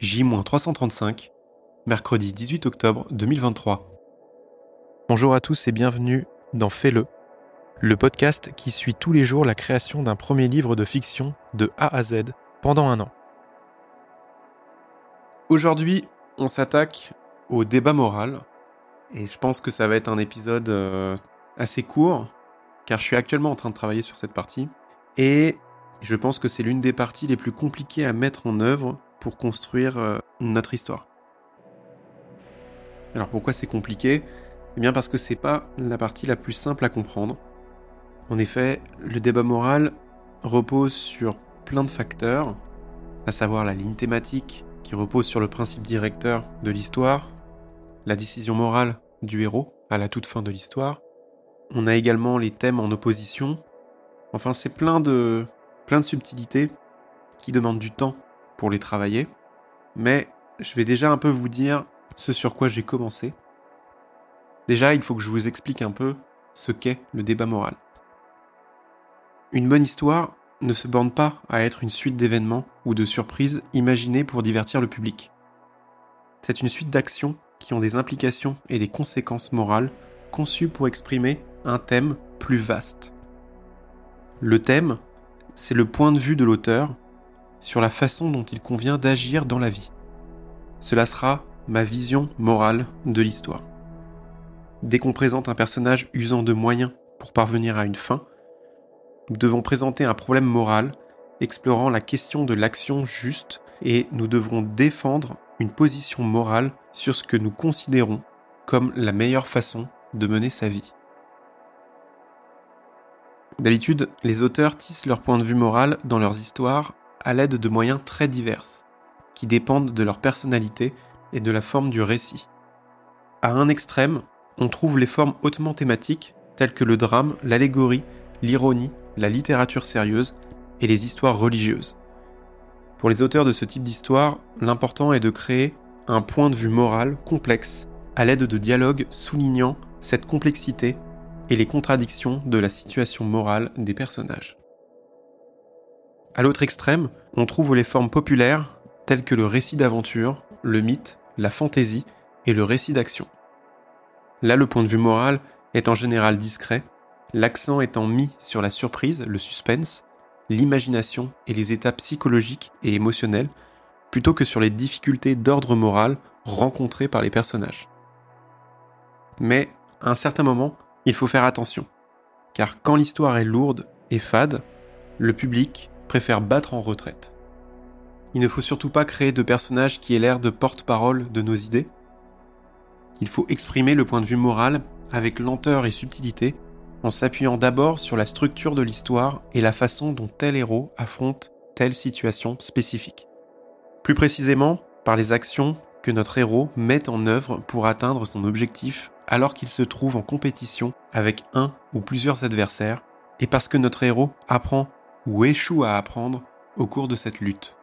J-335, mercredi 18 octobre 2023. Bonjour à tous et bienvenue dans Fais-le, le podcast qui suit tous les jours la création d'un premier livre de fiction de A à Z pendant un an. Aujourd'hui, on s'attaque au débat moral et je pense que ça va être un épisode euh, assez court car je suis actuellement en train de travailler sur cette partie et je pense que c'est l'une des parties les plus compliquées à mettre en œuvre pour construire euh, notre histoire. Alors pourquoi c'est compliqué? Eh bien parce que c'est pas la partie la plus simple à comprendre. En effet, le débat moral repose sur plein de facteurs, à savoir la ligne thématique qui repose sur le principe directeur de l'histoire, la décision morale du héros à la toute fin de l'histoire. On a également les thèmes en opposition. Enfin, c'est plein de plein de subtilités qui demandent du temps pour les travailler, mais je vais déjà un peu vous dire ce sur quoi j'ai commencé. Déjà, il faut que je vous explique un peu ce qu'est le débat moral. Une bonne histoire ne se borne pas à être une suite d'événements ou de surprises imaginées pour divertir le public. C'est une suite d'actions qui ont des implications et des conséquences morales conçues pour exprimer un thème plus vaste. Le thème, c'est le point de vue de l'auteur sur la façon dont il convient d'agir dans la vie. Cela sera ma vision morale de l'histoire. Dès qu'on présente un personnage usant de moyens pour parvenir à une fin, nous devons présenter un problème moral explorant la question de l'action juste et nous devrons défendre une position morale sur ce que nous considérons comme la meilleure façon de mener sa vie. D'habitude, les auteurs tissent leur point de vue moral dans leurs histoires à l'aide de moyens très divers, qui dépendent de leur personnalité et de la forme du récit. À un extrême, on trouve les formes hautement thématiques telles que le drame, l'allégorie, l'ironie, la littérature sérieuse et les histoires religieuses. Pour les auteurs de ce type d'histoire, l'important est de créer un point de vue moral complexe à l'aide de dialogues soulignant cette complexité et les contradictions de la situation morale des personnages. À l'autre extrême, on trouve les formes populaires telles que le récit d'aventure, le mythe, la fantaisie et le récit d'action. Là, le point de vue moral est en général discret, l'accent étant mis sur la surprise, le suspense, l'imagination et les états psychologiques et émotionnels, plutôt que sur les difficultés d'ordre moral rencontrées par les personnages. Mais, à un certain moment, il faut faire attention, car quand l'histoire est lourde et fade, le public préfère battre en retraite. Il ne faut surtout pas créer de personnages qui aient l'air de porte-parole de nos idées. Il faut exprimer le point de vue moral avec lenteur et subtilité, en s'appuyant d'abord sur la structure de l'histoire et la façon dont tel héros affronte telle situation spécifique. Plus précisément, par les actions que notre héros met en œuvre pour atteindre son objectif alors qu'il se trouve en compétition avec un ou plusieurs adversaires, et parce que notre héros apprend ou échoue à apprendre au cours de cette lutte.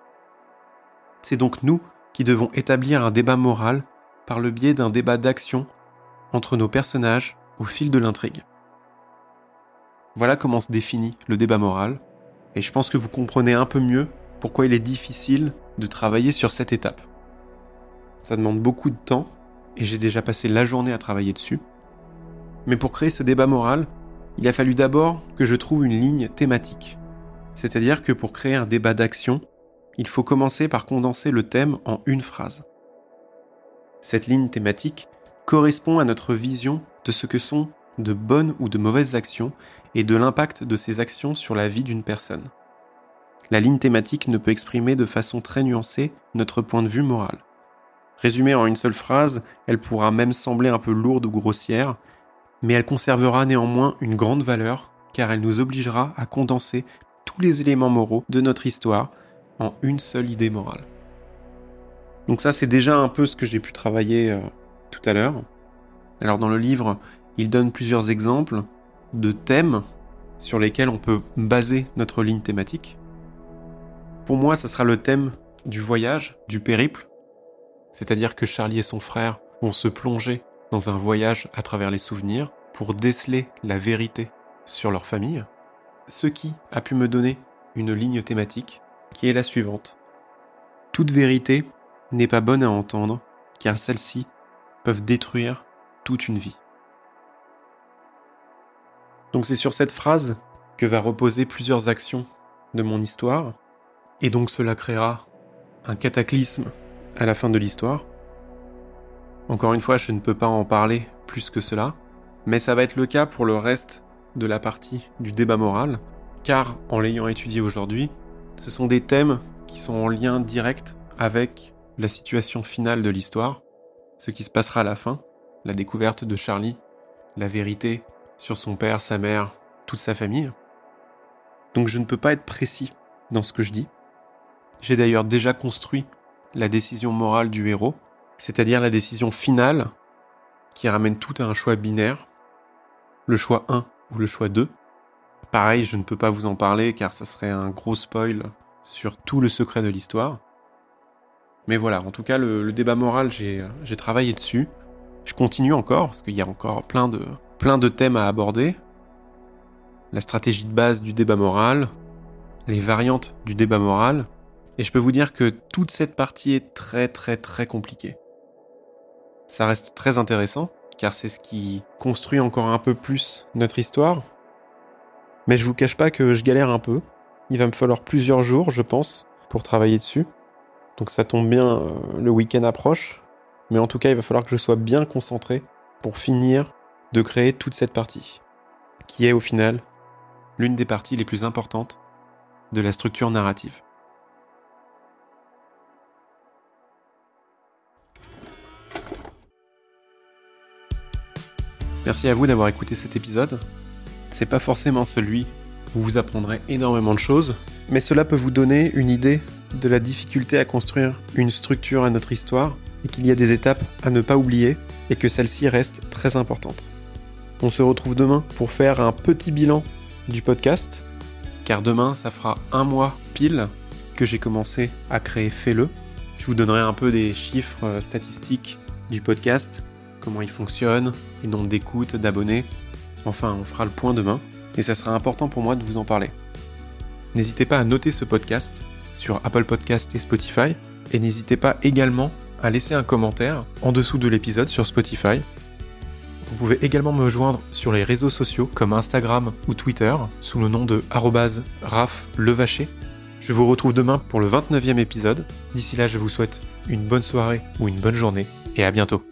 C'est donc nous qui devons établir un débat moral par le biais d'un débat d'action entre nos personnages au fil de l'intrigue. Voilà comment se définit le débat moral, et je pense que vous comprenez un peu mieux pourquoi il est difficile de travailler sur cette étape. Ça demande beaucoup de temps, et j'ai déjà passé la journée à travailler dessus. Mais pour créer ce débat moral, il a fallu d'abord que je trouve une ligne thématique. C'est-à-dire que pour créer un débat d'action, il faut commencer par condenser le thème en une phrase. Cette ligne thématique correspond à notre vision de ce que sont de bonnes ou de mauvaises actions et de l'impact de ces actions sur la vie d'une personne. La ligne thématique ne peut exprimer de façon très nuancée notre point de vue moral. Résumée en une seule phrase, elle pourra même sembler un peu lourde ou grossière, mais elle conservera néanmoins une grande valeur car elle nous obligera à condenser tous les éléments moraux de notre histoire en une seule idée morale. Donc ça, c'est déjà un peu ce que j'ai pu travailler euh, tout à l'heure. Alors dans le livre, il donne plusieurs exemples de thèmes sur lesquels on peut baser notre ligne thématique. Pour moi, ça sera le thème du voyage, du périple. C'est-à-dire que Charlie et son frère vont se plonger dans un voyage à travers les souvenirs pour déceler la vérité sur leur famille ce qui a pu me donner une ligne thématique qui est la suivante. Toute vérité n'est pas bonne à entendre, car celles-ci peuvent détruire toute une vie. Donc c'est sur cette phrase que va reposer plusieurs actions de mon histoire, et donc cela créera un cataclysme à la fin de l'histoire. Encore une fois, je ne peux pas en parler plus que cela, mais ça va être le cas pour le reste de la partie du débat moral, car en l'ayant étudié aujourd'hui, ce sont des thèmes qui sont en lien direct avec la situation finale de l'histoire, ce qui se passera à la fin, la découverte de Charlie, la vérité sur son père, sa mère, toute sa famille. Donc je ne peux pas être précis dans ce que je dis. J'ai d'ailleurs déjà construit la décision morale du héros, c'est-à-dire la décision finale qui ramène tout à un choix binaire, le choix 1 ou le choix 2. Pareil, je ne peux pas vous en parler car ça serait un gros spoil sur tout le secret de l'histoire. Mais voilà, en tout cas, le, débat moral, j'ai travaillé dessus. Je continue encore, parce qu'il y a encore plein de, plein de thèmes à aborder. La stratégie de base du débat moral, les variantes du débat moral, et je peux vous dire que toute cette partie est très très très compliquée. Ça reste très intéressant, car c'est ce qui construit encore un peu plus notre histoire. Mais je vous cache pas que je galère un peu. Il va me falloir plusieurs jours, je pense, pour travailler dessus. Donc ça tombe bien, euh, le week-end approche. Mais en tout cas, il va falloir que je sois bien concentré pour finir de créer toute cette partie, qui est au final l'une des parties les plus importantes de la structure narrative. Merci à vous d'avoir écouté cet épisode. C'est pas forcément celui où vous apprendrez énormément de choses, mais cela peut vous donner une idée de la difficulté à construire une structure à notre histoire et qu'il y a des étapes à ne pas oublier et que celles-ci restent très importantes. On se retrouve demain pour faire un petit bilan du podcast, car demain ça fera un mois pile que j'ai commencé à créer Fais-le. Je vous donnerai un peu des chiffres euh, statistiques du podcast comment il fonctionne, les nombres d'écoutes, d'abonnés. Enfin, on fera le point demain, et ça sera important pour moi de vous en parler. N'hésitez pas à noter ce podcast sur Apple Podcast et Spotify, et n'hésitez pas également à laisser un commentaire en dessous de l'épisode sur Spotify. Vous pouvez également me joindre sur les réseaux sociaux comme Instagram ou Twitter sous le nom de @raflevacher. Je vous retrouve demain pour le 29e épisode. D'ici là, je vous souhaite une bonne soirée ou une bonne journée et à bientôt.